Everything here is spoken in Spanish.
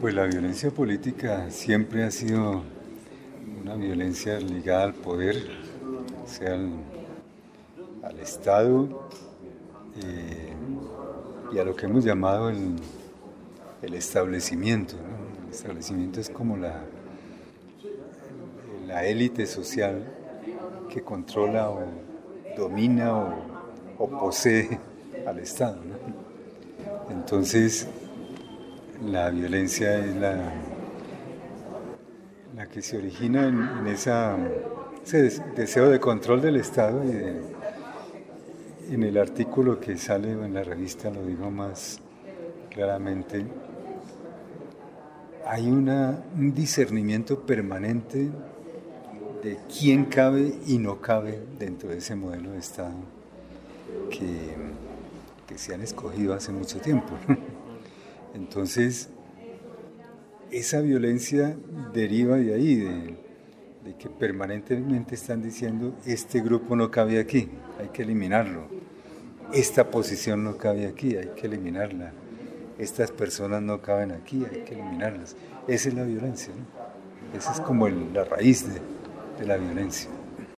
Pues la violencia política siempre ha sido una violencia ligada al poder, sea al, Estado eh, y a lo que hemos llamado el, establecimiento. El establecimiento es como la, élite social que controla o domina o, posee al Estado. Entonces, la violencia es la, la que se origina en, esa, ese deseo de control del Estado y en el artículo que sale en la revista lo digo más claramente, hay una, un discernimiento permanente de quién cabe y no cabe dentro de ese modelo de Estado que, que se han escogido hace mucho tiempo. Entonces, esa violencia deriva de ahí, de, que permanentemente están diciendo, este grupo no cabe aquí, hay que eliminarlo, esta posición no cabe aquí, hay que eliminarla, estas personas no caben aquí, hay que eliminarlas. Esa es la violencia, esa es como la raíz de la violencia.